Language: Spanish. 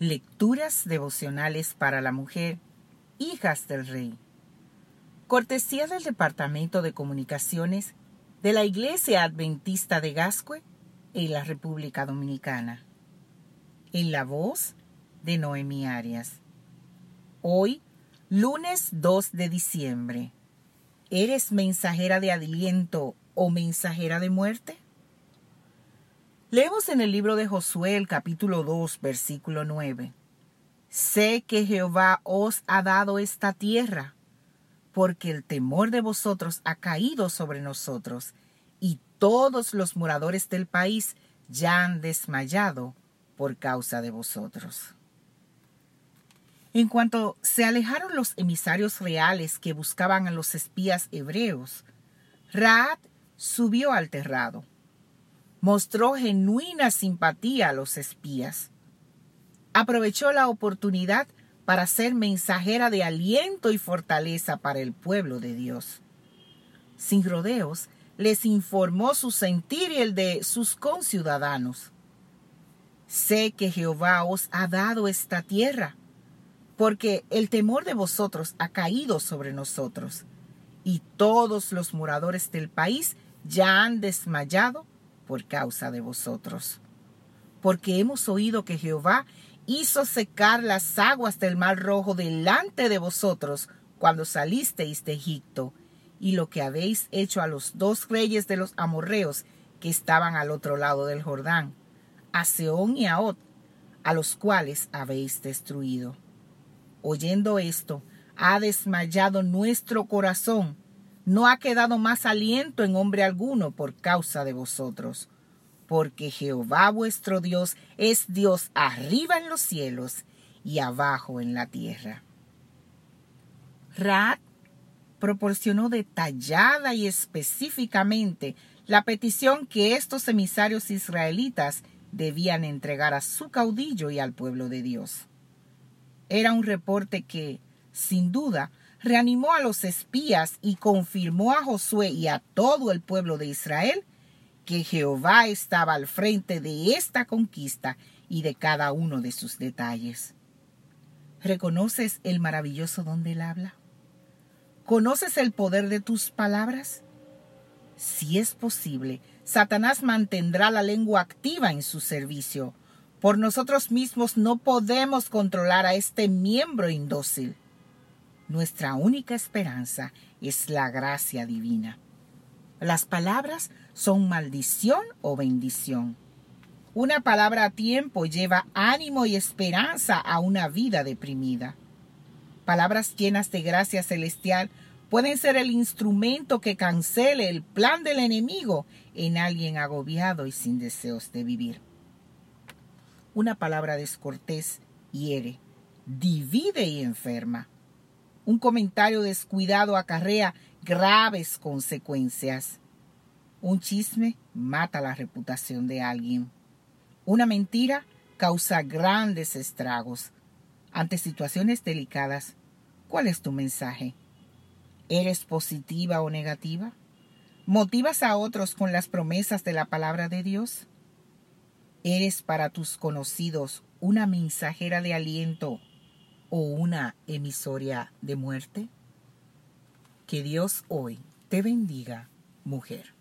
Lecturas devocionales para la mujer, hijas del rey. Cortesía del Departamento de Comunicaciones de la Iglesia Adventista de Gascue en la República Dominicana. En la voz de Noemi Arias. Hoy, lunes 2 de diciembre. ¿Eres mensajera de aliento o mensajera de muerte? Leemos en el libro de Josué el capítulo 2, versículo 9. Sé que Jehová os ha dado esta tierra, porque el temor de vosotros ha caído sobre nosotros, y todos los moradores del país ya han desmayado por causa de vosotros. En cuanto se alejaron los emisarios reales que buscaban a los espías hebreos, Raad subió al terrado mostró genuina simpatía a los espías. Aprovechó la oportunidad para ser mensajera de aliento y fortaleza para el pueblo de Dios. Sin rodeos, les informó su sentir y el de sus conciudadanos. Sé que Jehová os ha dado esta tierra, porque el temor de vosotros ha caído sobre nosotros, y todos los moradores del país ya han desmayado por causa de vosotros. Porque hemos oído que Jehová hizo secar las aguas del mar rojo delante de vosotros cuando salisteis de Egipto, y lo que habéis hecho a los dos reyes de los amorreos que estaban al otro lado del Jordán, a Seón y a Ot, a los cuales habéis destruido. Oyendo esto, ha desmayado nuestro corazón, no ha quedado más aliento en hombre alguno por causa de vosotros. Porque Jehová vuestro Dios es Dios arriba en los cielos y abajo en la tierra. Raad proporcionó detallada y específicamente la petición que estos emisarios israelitas debían entregar a su caudillo y al pueblo de Dios. Era un reporte que, sin duda, reanimó a los espías y confirmó a Josué y a todo el pueblo de Israel que Jehová estaba al frente de esta conquista y de cada uno de sus detalles. ¿Reconoces el maravilloso don del habla? ¿Conoces el poder de tus palabras? Si es posible, Satanás mantendrá la lengua activa en su servicio. Por nosotros mismos no podemos controlar a este miembro indócil. Nuestra única esperanza es la gracia divina. Las palabras son maldición o bendición. Una palabra a tiempo lleva ánimo y esperanza a una vida deprimida. Palabras llenas de gracia celestial pueden ser el instrumento que cancele el plan del enemigo en alguien agobiado y sin deseos de vivir. Una palabra descortés hiere, divide y enferma. Un comentario descuidado acarrea graves consecuencias. Un chisme mata la reputación de alguien. Una mentira causa grandes estragos. Ante situaciones delicadas, ¿cuál es tu mensaje? ¿Eres positiva o negativa? ¿Motivas a otros con las promesas de la palabra de Dios? ¿Eres para tus conocidos una mensajera de aliento o una emisoria de muerte? Que Dios hoy te bendiga, mujer.